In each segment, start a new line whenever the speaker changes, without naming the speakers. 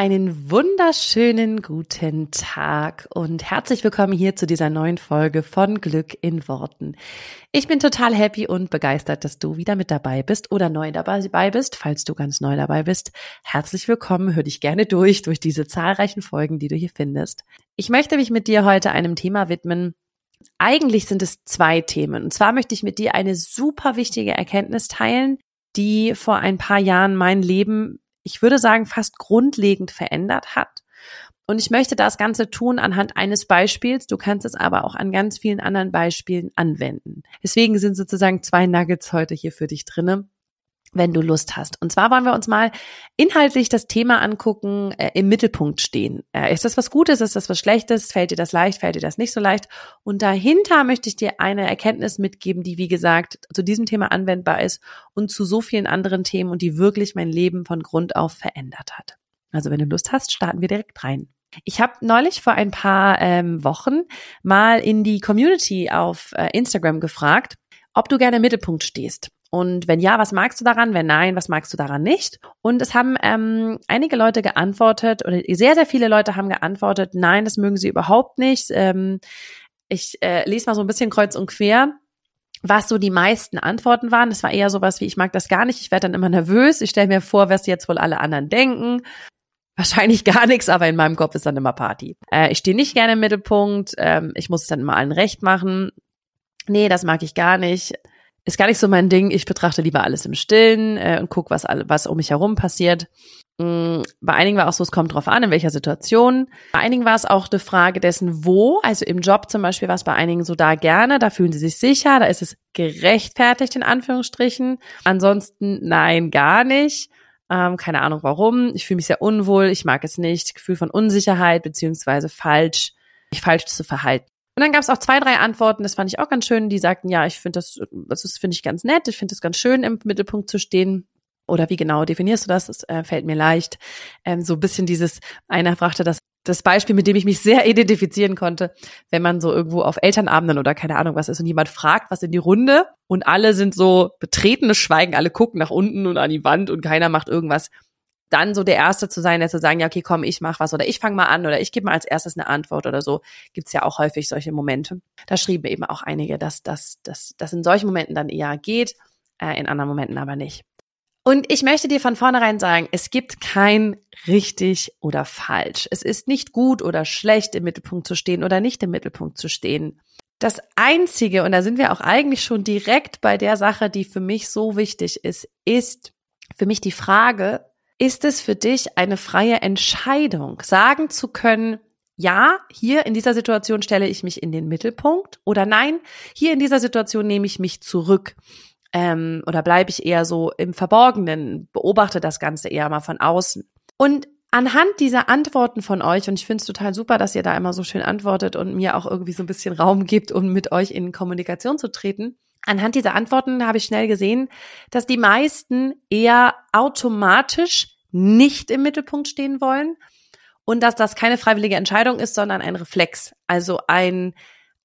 Einen wunderschönen guten Tag und herzlich willkommen hier zu dieser neuen Folge von Glück in Worten. Ich bin total happy und begeistert, dass du wieder mit dabei bist oder neu dabei bist. Falls du ganz neu dabei bist, herzlich willkommen. Hör dich gerne durch, durch diese zahlreichen Folgen, die du hier findest. Ich möchte mich mit dir heute einem Thema widmen. Eigentlich sind es zwei Themen. Und zwar möchte ich mit dir eine super wichtige Erkenntnis teilen, die vor ein paar Jahren mein Leben ich würde sagen, fast grundlegend verändert hat. Und ich möchte das Ganze tun anhand eines Beispiels. Du kannst es aber auch an ganz vielen anderen Beispielen anwenden. Deswegen sind sozusagen zwei Nuggets heute hier für dich drinne wenn du Lust hast. Und zwar wollen wir uns mal inhaltlich das Thema angucken, äh, im Mittelpunkt stehen. Äh, ist das was Gutes? Ist das was Schlechtes? Fällt dir das leicht? Fällt dir das nicht so leicht? Und dahinter möchte ich dir eine Erkenntnis mitgeben, die, wie gesagt, zu diesem Thema anwendbar ist und zu so vielen anderen Themen und die wirklich mein Leben von Grund auf verändert hat. Also wenn du Lust hast, starten wir direkt rein. Ich habe neulich vor ein paar ähm, Wochen mal in die Community auf äh, Instagram gefragt, ob du gerne im Mittelpunkt stehst. Und wenn ja, was magst du daran? Wenn nein, was magst du daran nicht? Und es haben ähm, einige Leute geantwortet, oder sehr, sehr viele Leute haben geantwortet, nein, das mögen sie überhaupt nicht. Ähm, ich äh, lese mal so ein bisschen kreuz und quer was so die meisten Antworten waren. Das war eher sowas wie, ich mag das gar nicht, ich werde dann immer nervös, ich stelle mir vor, was jetzt wohl alle anderen denken. Wahrscheinlich gar nichts, aber in meinem Kopf ist dann immer Party. Äh, ich stehe nicht gerne im Mittelpunkt, ähm, ich muss es dann immer allen recht machen. Nee, das mag ich gar nicht ist gar nicht so mein Ding. Ich betrachte lieber alles im Stillen äh, und gucke, was, was um mich herum passiert. Mm, bei einigen war auch so, es kommt drauf an, in welcher Situation. Bei einigen war es auch eine Frage dessen, wo. Also im Job zum Beispiel war es bei einigen so da gerne, da fühlen sie sich sicher, da ist es gerechtfertigt in Anführungsstrichen. Ansonsten nein, gar nicht. Ähm, keine Ahnung warum. Ich fühle mich sehr unwohl, ich mag es nicht. Gefühl von Unsicherheit beziehungsweise falsch, mich falsch zu verhalten. Und dann gab es auch zwei, drei Antworten, das fand ich auch ganz schön, die sagten, ja, ich finde das, das finde ich ganz nett, ich finde es ganz schön, im Mittelpunkt zu stehen. Oder wie genau definierst du das? Das äh, fällt mir leicht. Ähm, so ein bisschen dieses, einer fragte das, das Beispiel, mit dem ich mich sehr identifizieren konnte, wenn man so irgendwo auf Elternabenden oder keine Ahnung was ist und jemand fragt was in die Runde und alle sind so betretenes Schweigen, alle gucken nach unten und an die Wand und keiner macht irgendwas dann so der Erste zu sein, der zu sagen, ja, okay, komm, ich mach was oder ich fange mal an oder ich gebe mal als erstes eine Antwort oder so, gibt's ja auch häufig solche Momente. Da schrieben eben auch einige, dass das dass, dass in solchen Momenten dann eher geht, äh, in anderen Momenten aber nicht. Und ich möchte dir von vornherein sagen, es gibt kein richtig oder falsch. Es ist nicht gut oder schlecht, im Mittelpunkt zu stehen oder nicht im Mittelpunkt zu stehen. Das Einzige, und da sind wir auch eigentlich schon direkt bei der Sache, die für mich so wichtig ist, ist für mich die Frage, ist es für dich eine freie Entscheidung, sagen zu können, ja, hier in dieser Situation stelle ich mich in den Mittelpunkt oder nein, hier in dieser Situation nehme ich mich zurück ähm, oder bleibe ich eher so im Verborgenen, beobachte das Ganze eher mal von außen. Und anhand dieser Antworten von euch, und ich finde es total super, dass ihr da immer so schön antwortet und mir auch irgendwie so ein bisschen Raum gibt, um mit euch in Kommunikation zu treten, Anhand dieser Antworten habe ich schnell gesehen, dass die meisten eher automatisch nicht im Mittelpunkt stehen wollen und dass das keine freiwillige Entscheidung ist, sondern ein Reflex, also ein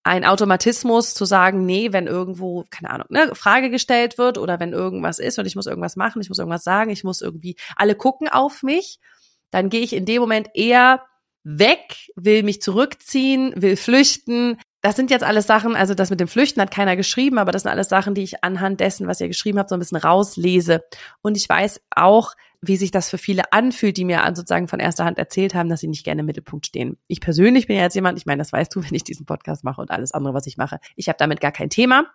ein Automatismus zu sagen, nee, wenn irgendwo, keine Ahnung, ne, Frage gestellt wird oder wenn irgendwas ist und ich muss irgendwas machen, ich muss irgendwas sagen, ich muss irgendwie, alle gucken auf mich, dann gehe ich in dem Moment eher weg, will mich zurückziehen, will flüchten, das sind jetzt alles Sachen, also das mit dem Flüchten hat keiner geschrieben, aber das sind alles Sachen, die ich anhand dessen, was ihr geschrieben habt, so ein bisschen rauslese. Und ich weiß auch, wie sich das für viele anfühlt, die mir sozusagen von erster Hand erzählt haben, dass sie nicht gerne im Mittelpunkt stehen. Ich persönlich bin ja jetzt jemand, ich meine, das weißt du, wenn ich diesen Podcast mache und alles andere, was ich mache. Ich habe damit gar kein Thema.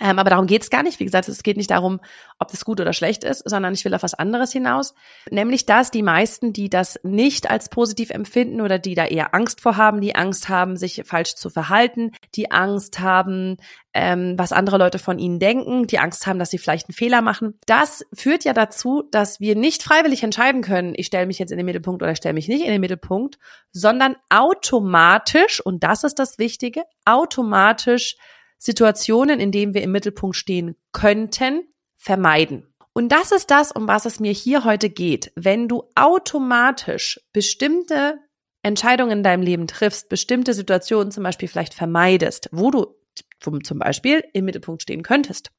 Ähm, aber darum geht es gar nicht. Wie gesagt, es geht nicht darum, ob das gut oder schlecht ist, sondern ich will auf was anderes hinaus. Nämlich, dass die meisten, die das nicht als positiv empfinden oder die da eher Angst vor haben, die Angst haben, sich falsch zu verhalten, die Angst haben, ähm, was andere Leute von ihnen denken, die Angst haben, dass sie vielleicht einen Fehler machen. Das führt ja dazu, dass wir nicht freiwillig entscheiden können, ich stelle mich jetzt in den Mittelpunkt oder stelle mich nicht in den Mittelpunkt, sondern automatisch, und das ist das Wichtige, automatisch Situationen, in denen wir im Mittelpunkt stehen könnten, vermeiden. Und das ist das, um was es mir hier heute geht. Wenn du automatisch bestimmte Entscheidungen in deinem Leben triffst, bestimmte Situationen zum Beispiel vielleicht vermeidest, wo du zum Beispiel im Mittelpunkt stehen könntest,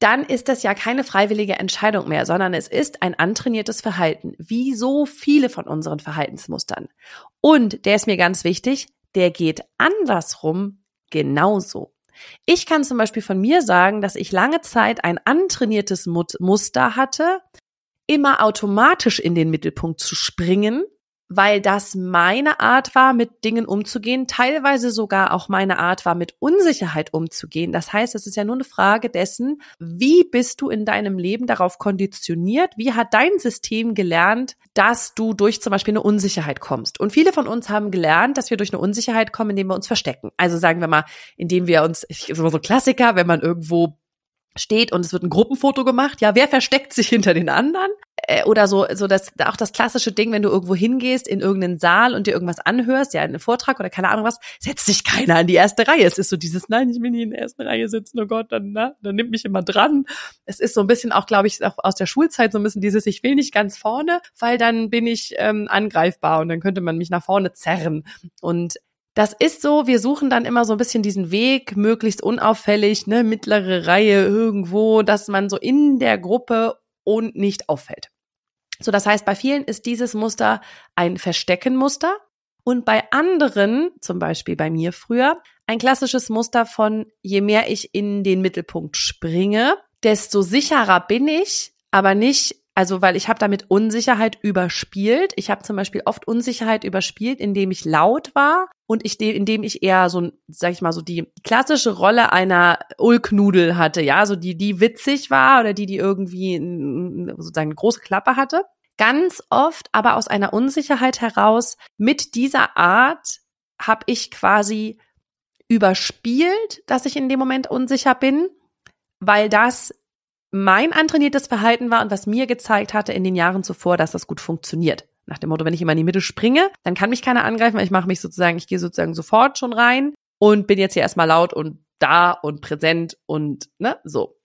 dann ist das ja keine freiwillige Entscheidung mehr, sondern es ist ein antrainiertes Verhalten, wie so viele von unseren Verhaltensmustern. Und der ist mir ganz wichtig, der geht andersrum genauso. Ich kann zum Beispiel von mir sagen, dass ich lange Zeit ein antrainiertes Muster hatte, immer automatisch in den Mittelpunkt zu springen, weil das meine Art war, mit Dingen umzugehen, teilweise sogar auch meine Art war, mit Unsicherheit umzugehen. Das heißt, es ist ja nur eine Frage dessen, wie bist du in deinem Leben darauf konditioniert? Wie hat dein System gelernt, dass du durch zum Beispiel eine Unsicherheit kommst? Und viele von uns haben gelernt, dass wir durch eine Unsicherheit kommen, indem wir uns verstecken. Also sagen wir mal, indem wir uns, ich so Klassiker, wenn man irgendwo steht und es wird ein Gruppenfoto gemacht. Ja, wer versteckt sich hinter den anderen? Äh, oder so, so das, auch das klassische Ding, wenn du irgendwo hingehst in irgendeinen Saal und dir irgendwas anhörst, ja, einen Vortrag oder keine Ahnung was, setzt sich keiner in die erste Reihe. Es ist so dieses, nein, ich will nie in der ersten Reihe sitzen, oh Gott, dann, na, dann nimmt mich immer dran. Es ist so ein bisschen auch, glaube ich, auch aus der Schulzeit so ein bisschen dieses, ich will nicht ganz vorne, weil dann bin ich ähm, angreifbar und dann könnte man mich nach vorne zerren. Und das ist so, wir suchen dann immer so ein bisschen diesen Weg, möglichst unauffällig, ne, mittlere Reihe irgendwo, dass man so in der Gruppe und nicht auffällt. So, das heißt, bei vielen ist dieses Muster ein Versteckenmuster und bei anderen, zum Beispiel bei mir früher, ein klassisches Muster von, je mehr ich in den Mittelpunkt springe, desto sicherer bin ich, aber nicht also, weil ich habe damit Unsicherheit überspielt. Ich habe zum Beispiel oft Unsicherheit überspielt, indem ich laut war und ich, indem ich eher so, sag ich mal, so die klassische Rolle einer Ulknudel hatte, ja, so die, die witzig war oder die, die irgendwie sozusagen eine große Klappe hatte. Ganz oft aber aus einer Unsicherheit heraus, mit dieser Art habe ich quasi überspielt, dass ich in dem Moment unsicher bin, weil das mein antrainiertes Verhalten war und was mir gezeigt hatte in den Jahren zuvor, dass das gut funktioniert. Nach dem Motto, wenn ich immer in die Mitte springe, dann kann mich keiner angreifen, weil ich mache mich sozusagen, ich gehe sozusagen sofort schon rein und bin jetzt hier erstmal laut und da und präsent und ne, so.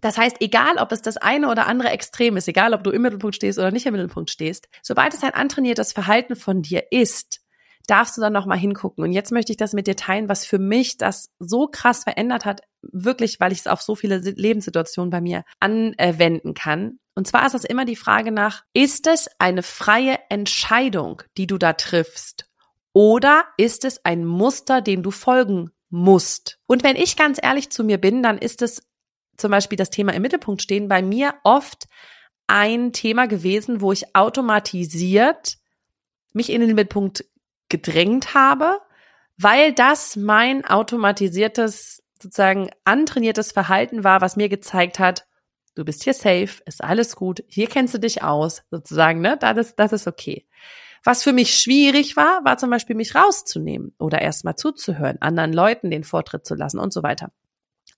Das heißt, egal ob es das eine oder andere Extrem ist, egal ob du im Mittelpunkt stehst oder nicht im Mittelpunkt stehst, sobald es ein antrainiertes Verhalten von dir ist, darfst du dann noch mal hingucken. Und jetzt möchte ich das mit dir teilen, was für mich das so krass verändert hat, wirklich, weil ich es auf so viele Lebenssituationen bei mir anwenden kann. Und zwar ist das immer die Frage nach, ist es eine freie Entscheidung, die du da triffst? Oder ist es ein Muster, dem du folgen musst? Und wenn ich ganz ehrlich zu mir bin, dann ist es zum Beispiel das Thema im Mittelpunkt stehen bei mir oft ein Thema gewesen, wo ich automatisiert mich in den Mittelpunkt gedrängt habe, weil das mein automatisiertes, sozusagen antrainiertes Verhalten war, was mir gezeigt hat, du bist hier safe, ist alles gut, hier kennst du dich aus, sozusagen, ne? Das ist, das ist okay. Was für mich schwierig war, war zum Beispiel mich rauszunehmen oder erstmal zuzuhören, anderen Leuten den Vortritt zu lassen und so weiter.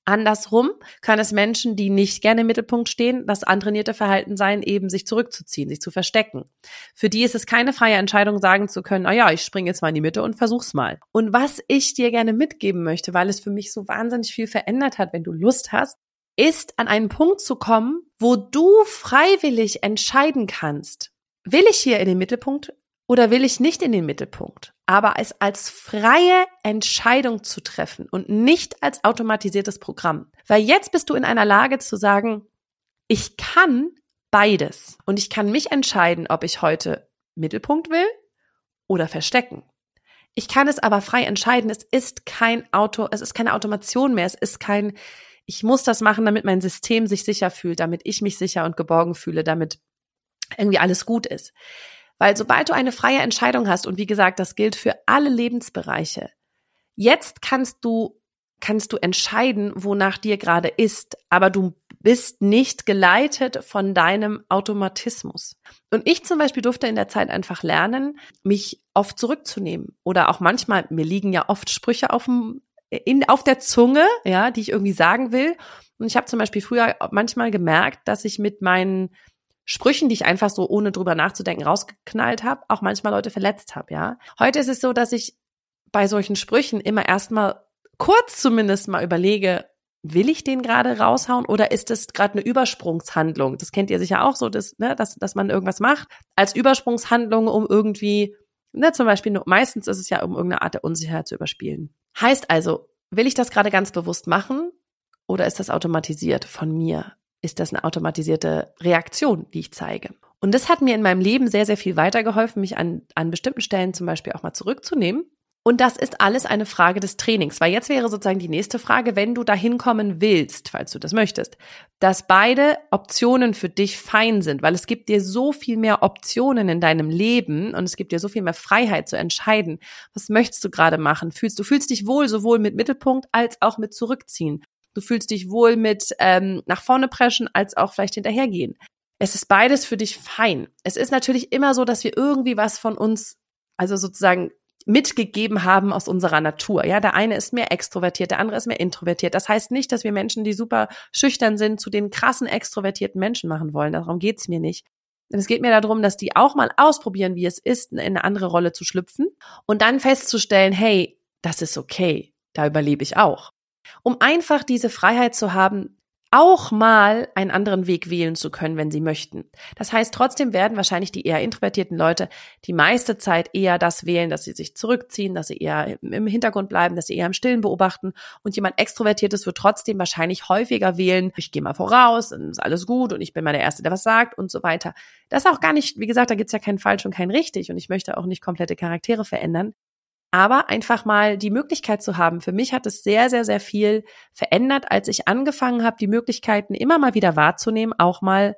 Andersrum kann es Menschen, die nicht gerne im Mittelpunkt stehen, das antrainierte Verhalten sein, eben sich zurückzuziehen, sich zu verstecken. Für die ist es keine freie Entscheidung, sagen zu können, ah ja, ich springe jetzt mal in die Mitte und versuch's mal. Und was ich dir gerne mitgeben möchte, weil es für mich so wahnsinnig viel verändert hat, wenn du Lust hast, ist an einen Punkt zu kommen, wo du freiwillig entscheiden kannst, will ich hier in den Mittelpunkt oder will ich nicht in den Mittelpunkt? Aber es als freie Entscheidung zu treffen und nicht als automatisiertes Programm. Weil jetzt bist du in einer Lage zu sagen, ich kann beides und ich kann mich entscheiden, ob ich heute Mittelpunkt will oder verstecken. Ich kann es aber frei entscheiden. Es ist kein Auto, es ist keine Automation mehr. Es ist kein, ich muss das machen, damit mein System sich sicher fühlt, damit ich mich sicher und geborgen fühle, damit irgendwie alles gut ist. Weil sobald du eine freie Entscheidung hast, und wie gesagt, das gilt für alle Lebensbereiche, jetzt kannst du, kannst du entscheiden, wonach dir gerade ist, aber du bist nicht geleitet von deinem Automatismus. Und ich zum Beispiel durfte in der Zeit einfach lernen, mich oft zurückzunehmen. Oder auch manchmal, mir liegen ja oft Sprüche auf dem, in, auf der Zunge, ja, die ich irgendwie sagen will. Und ich habe zum Beispiel früher manchmal gemerkt, dass ich mit meinen Sprüchen, die ich einfach so ohne drüber nachzudenken rausgeknallt habe, auch manchmal Leute verletzt habe, ja. Heute ist es so, dass ich bei solchen Sprüchen immer erstmal kurz zumindest mal überlege, will ich den gerade raushauen oder ist das gerade eine Übersprungshandlung? Das kennt ihr sicher auch so, dass, ne, dass, dass man irgendwas macht als Übersprungshandlung, um irgendwie, ne, zum Beispiel, meistens ist es ja, um irgendeine Art der Unsicherheit zu überspielen. Heißt also, will ich das gerade ganz bewusst machen oder ist das automatisiert von mir? Ist das eine automatisierte Reaktion, die ich zeige? Und das hat mir in meinem Leben sehr, sehr viel weitergeholfen, mich an, an bestimmten Stellen zum Beispiel auch mal zurückzunehmen und das ist alles eine Frage des Trainings, weil jetzt wäre sozusagen die nächste Frage, wenn du dahin kommen willst, falls du das möchtest, dass beide Optionen für dich fein sind, weil es gibt dir so viel mehr Optionen in deinem Leben und es gibt dir so viel mehr Freiheit zu entscheiden. Was möchtest du gerade machen? Fühlst du fühlst dich wohl sowohl mit Mittelpunkt als auch mit Zurückziehen. Du fühlst dich wohl mit ähm, nach vorne preschen als auch vielleicht hinterhergehen. Es ist beides für dich fein. Es ist natürlich immer so, dass wir irgendwie was von uns also sozusagen mitgegeben haben aus unserer Natur. Ja, der eine ist mehr extrovertiert, der andere ist mehr introvertiert. Das heißt nicht, dass wir Menschen, die super schüchtern sind, zu den krassen extrovertierten Menschen machen wollen. Darum geht's mir nicht. Es geht mir darum, dass die auch mal ausprobieren, wie es ist, in eine andere Rolle zu schlüpfen und dann festzustellen, hey, das ist okay, da überlebe ich auch. Um einfach diese Freiheit zu haben, auch mal einen anderen Weg wählen zu können, wenn sie möchten. Das heißt, trotzdem werden wahrscheinlich die eher introvertierten Leute die meiste Zeit eher das wählen, dass sie sich zurückziehen, dass sie eher im Hintergrund bleiben, dass sie eher im Stillen beobachten. Und jemand Extrovertiertes wird trotzdem wahrscheinlich häufiger wählen, ich gehe mal voraus, dann ist alles gut und ich bin mal der Erste, der was sagt und so weiter. Das ist auch gar nicht, wie gesagt, da gibt's ja kein falsch und kein richtig und ich möchte auch nicht komplette Charaktere verändern aber einfach mal die Möglichkeit zu haben. Für mich hat es sehr, sehr, sehr viel verändert, als ich angefangen habe, die Möglichkeiten immer mal wieder wahrzunehmen, auch mal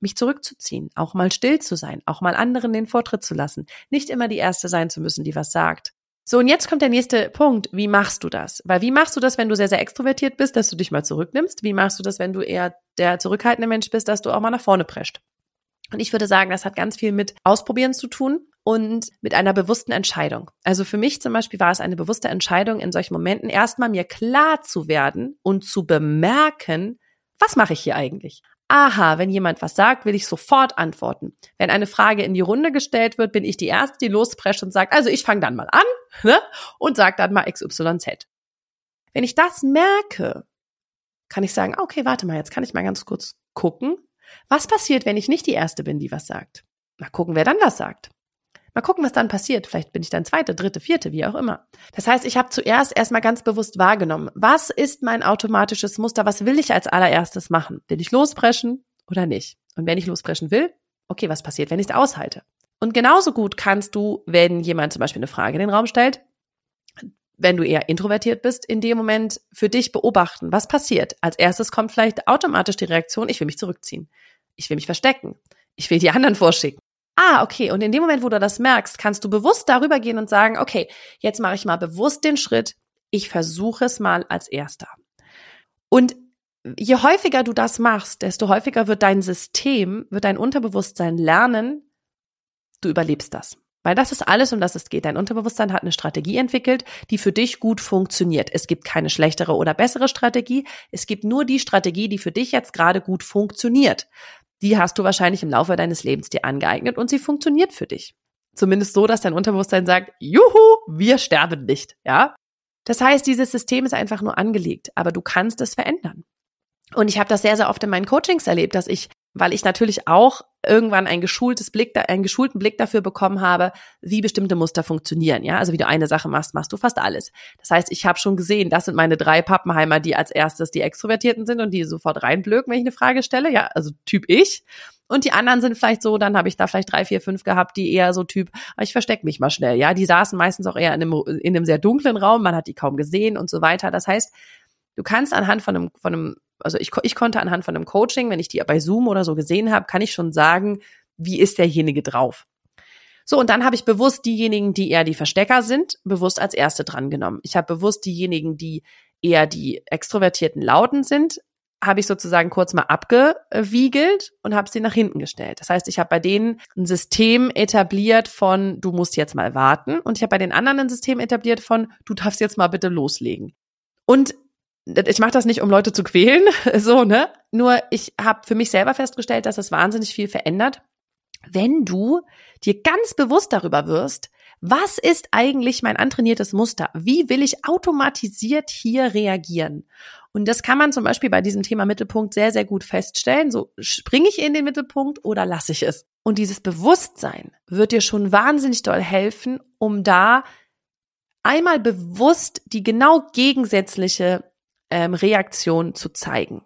mich zurückzuziehen, auch mal still zu sein, auch mal anderen den Vortritt zu lassen, nicht immer die Erste sein zu müssen, die was sagt. So, und jetzt kommt der nächste Punkt. Wie machst du das? Weil wie machst du das, wenn du sehr, sehr extrovertiert bist, dass du dich mal zurücknimmst? Wie machst du das, wenn du eher der zurückhaltende Mensch bist, dass du auch mal nach vorne prescht? Und ich würde sagen, das hat ganz viel mit Ausprobieren zu tun und mit einer bewussten Entscheidung. Also für mich zum Beispiel war es eine bewusste Entscheidung, in solchen Momenten erstmal mir klar zu werden und zu bemerken, was mache ich hier eigentlich? Aha, wenn jemand was sagt, will ich sofort antworten. Wenn eine Frage in die Runde gestellt wird, bin ich die Erste, die losprescht und sagt, also ich fange dann mal an ne? und sage dann mal XYZ. Wenn ich das merke, kann ich sagen, okay, warte mal, jetzt kann ich mal ganz kurz gucken, was passiert, wenn ich nicht die Erste bin, die was sagt? Mal gucken, wer dann was sagt. Mal gucken, was dann passiert. Vielleicht bin ich dann zweite, dritte, vierte, wie auch immer. Das heißt, ich habe zuerst erstmal ganz bewusst wahrgenommen, was ist mein automatisches Muster? Was will ich als allererstes machen? Will ich lospreschen oder nicht? Und wenn ich lospreschen will, okay, was passiert, wenn ich es aushalte? Und genauso gut kannst du, wenn jemand zum Beispiel eine Frage in den Raum stellt, wenn du eher introvertiert bist, in dem Moment für dich beobachten, was passiert. Als erstes kommt vielleicht automatisch die Reaktion, ich will mich zurückziehen. Ich will mich verstecken. Ich will die anderen vorschicken. Ah, okay. Und in dem Moment, wo du das merkst, kannst du bewusst darüber gehen und sagen, okay, jetzt mache ich mal bewusst den Schritt. Ich versuche es mal als erster. Und je häufiger du das machst, desto häufiger wird dein System, wird dein Unterbewusstsein lernen, du überlebst das. Weil das ist alles, um das es geht. Dein Unterbewusstsein hat eine Strategie entwickelt, die für dich gut funktioniert. Es gibt keine schlechtere oder bessere Strategie. Es gibt nur die Strategie, die für dich jetzt gerade gut funktioniert die hast du wahrscheinlich im Laufe deines Lebens dir angeeignet und sie funktioniert für dich. Zumindest so, dass dein Unterbewusstsein sagt, juhu, wir sterben nicht, ja? Das heißt, dieses System ist einfach nur angelegt, aber du kannst es verändern. Und ich habe das sehr, sehr oft in meinen Coachings erlebt, dass ich weil ich natürlich auch irgendwann ein geschultes Blick, einen geschulten Blick dafür bekommen habe, wie bestimmte Muster funktionieren. Ja, also wie du eine Sache machst, machst du fast alles. Das heißt, ich habe schon gesehen, das sind meine drei Pappenheimer, die als erstes die Extrovertierten sind und die sofort reinblöken, wenn ich eine Frage stelle. Ja, also Typ ich. Und die anderen sind vielleicht so, dann habe ich da vielleicht drei, vier, fünf gehabt, die eher so Typ, ah, ich verstecke mich mal schnell. Ja, die saßen meistens auch eher in einem, in einem sehr dunklen Raum, man hat die kaum gesehen und so weiter. Das heißt, du kannst anhand von einem, von einem also ich, ich konnte anhand von einem Coaching, wenn ich die bei Zoom oder so gesehen habe, kann ich schon sagen, wie ist derjenige drauf. So, und dann habe ich bewusst diejenigen, die eher die Verstecker sind, bewusst als erste drangenommen. Ich habe bewusst diejenigen, die eher die extrovertierten Lauten sind, habe ich sozusagen kurz mal abgewiegelt und habe sie nach hinten gestellt. Das heißt, ich habe bei denen ein System etabliert von, du musst jetzt mal warten. Und ich habe bei den anderen ein System etabliert von, du darfst jetzt mal bitte loslegen. Und ich mache das nicht, um Leute zu quälen, so, ne? Nur ich habe für mich selber festgestellt, dass es wahnsinnig viel verändert, wenn du dir ganz bewusst darüber wirst, Was ist eigentlich mein antrainiertes Muster? Wie will ich automatisiert hier reagieren? Und das kann man zum Beispiel bei diesem Thema Mittelpunkt sehr, sehr gut feststellen. So springe ich in den Mittelpunkt oder lasse ich es? Und dieses Bewusstsein wird dir schon wahnsinnig doll helfen, um da einmal bewusst die genau gegensätzliche ähm, Reaktion zu zeigen.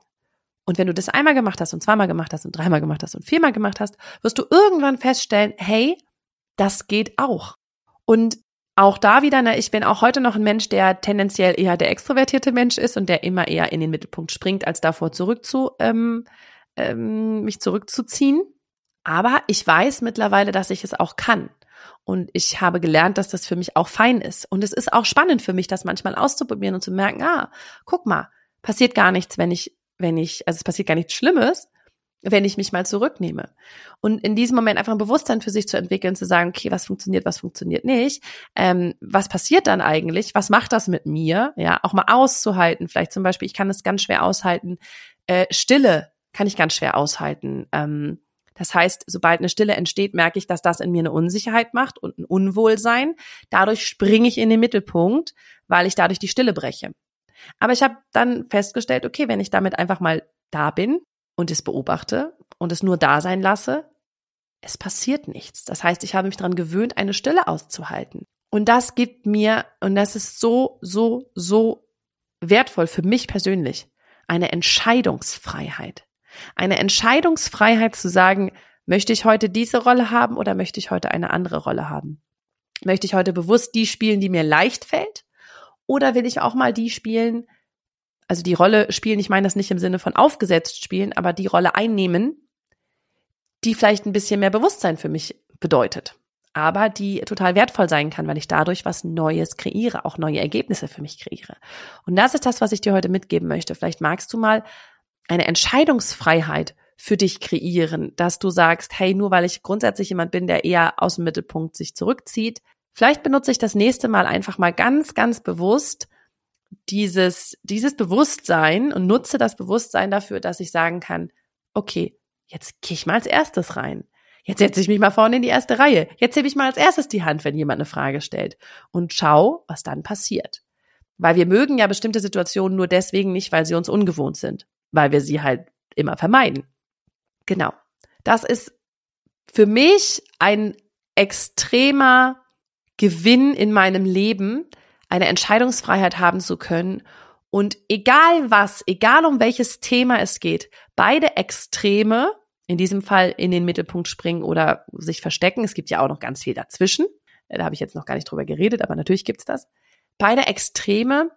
Und wenn du das einmal gemacht hast und zweimal gemacht hast und dreimal gemacht hast und viermal gemacht hast, wirst du irgendwann feststellen, hey, das geht auch. Und auch da wieder, ne, ich bin auch heute noch ein Mensch, der tendenziell eher der extrovertierte Mensch ist und der immer eher in den Mittelpunkt springt, als davor zurück zu, ähm, ähm, mich zurückzuziehen. Aber ich weiß mittlerweile, dass ich es auch kann. Und ich habe gelernt, dass das für mich auch fein ist. Und es ist auch spannend für mich, das manchmal auszuprobieren und zu merken, ah, guck mal, passiert gar nichts, wenn ich, wenn ich, also es passiert gar nichts Schlimmes, wenn ich mich mal zurücknehme. Und in diesem Moment einfach ein Bewusstsein für sich zu entwickeln, zu sagen, okay, was funktioniert, was funktioniert nicht, ähm, was passiert dann eigentlich, was macht das mit mir, ja, auch mal auszuhalten. Vielleicht zum Beispiel, ich kann es ganz schwer aushalten, äh, Stille kann ich ganz schwer aushalten. Ähm, das heißt, sobald eine Stille entsteht, merke ich, dass das in mir eine Unsicherheit macht und ein Unwohlsein. Dadurch springe ich in den Mittelpunkt, weil ich dadurch die Stille breche. Aber ich habe dann festgestellt, okay, wenn ich damit einfach mal da bin und es beobachte und es nur da sein lasse, es passiert nichts. Das heißt, ich habe mich daran gewöhnt, eine Stille auszuhalten. Und das gibt mir, und das ist so, so, so wertvoll für mich persönlich, eine Entscheidungsfreiheit. Eine Entscheidungsfreiheit zu sagen, möchte ich heute diese Rolle haben oder möchte ich heute eine andere Rolle haben? Möchte ich heute bewusst die spielen, die mir leicht fällt? Oder will ich auch mal die spielen, also die Rolle spielen, ich meine das nicht im Sinne von aufgesetzt spielen, aber die Rolle einnehmen, die vielleicht ein bisschen mehr Bewusstsein für mich bedeutet, aber die total wertvoll sein kann, weil ich dadurch was Neues kreiere, auch neue Ergebnisse für mich kreiere. Und das ist das, was ich dir heute mitgeben möchte. Vielleicht magst du mal eine Entscheidungsfreiheit für dich kreieren, dass du sagst, hey, nur weil ich grundsätzlich jemand bin, der eher aus dem Mittelpunkt sich zurückzieht, vielleicht benutze ich das nächste Mal einfach mal ganz, ganz bewusst dieses, dieses Bewusstsein und nutze das Bewusstsein dafür, dass ich sagen kann, okay, jetzt gehe ich mal als erstes rein. Jetzt setze ich mich mal vorne in die erste Reihe. Jetzt hebe ich mal als erstes die Hand, wenn jemand eine Frage stellt. Und schau, was dann passiert. Weil wir mögen ja bestimmte Situationen nur deswegen nicht, weil sie uns ungewohnt sind weil wir sie halt immer vermeiden. Genau. Das ist für mich ein extremer Gewinn in meinem Leben, eine Entscheidungsfreiheit haben zu können. Und egal was, egal um welches Thema es geht, beide Extreme, in diesem Fall in den Mittelpunkt springen oder sich verstecken, es gibt ja auch noch ganz viel dazwischen, da habe ich jetzt noch gar nicht drüber geredet, aber natürlich gibt's das, beide Extreme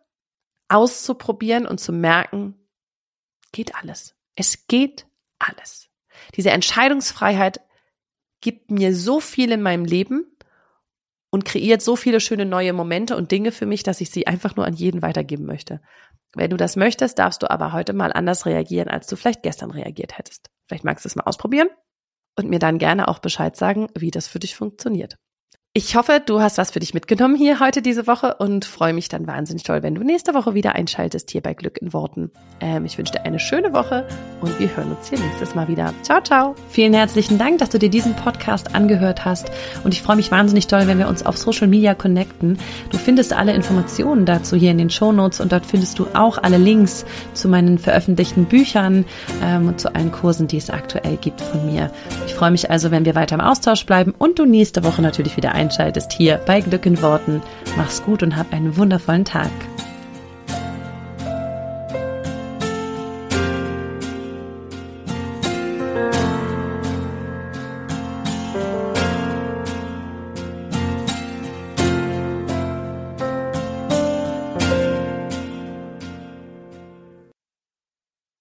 auszuprobieren und zu merken, geht alles. Es geht alles. Diese Entscheidungsfreiheit gibt mir so viel in meinem Leben und kreiert so viele schöne neue Momente und Dinge für mich, dass ich sie einfach nur an jeden weitergeben möchte. Wenn du das möchtest, darfst du aber heute mal anders reagieren, als du vielleicht gestern reagiert hättest. Vielleicht magst du es mal ausprobieren und mir dann gerne auch Bescheid sagen, wie das für dich funktioniert. Ich hoffe, du hast was für dich mitgenommen hier heute diese Woche und freue mich dann wahnsinnig toll, wenn du nächste Woche wieder einschaltest hier bei Glück in Worten. Ähm, ich wünsche dir eine schöne Woche und wir hören uns hier nächstes Mal wieder. Ciao, ciao. Vielen herzlichen Dank, dass du dir diesen Podcast angehört hast und ich freue mich wahnsinnig toll, wenn wir uns auf Social Media connecten. Du findest alle Informationen dazu hier in den Show Notes und dort findest du auch alle Links zu meinen veröffentlichten Büchern ähm, und zu allen Kursen, die es aktuell gibt von mir. Ich freue mich also, wenn wir weiter im Austausch bleiben und du nächste Woche natürlich wieder einschaltest hier bei Glück in Worten. Mach's gut und hab einen wundervollen Tag.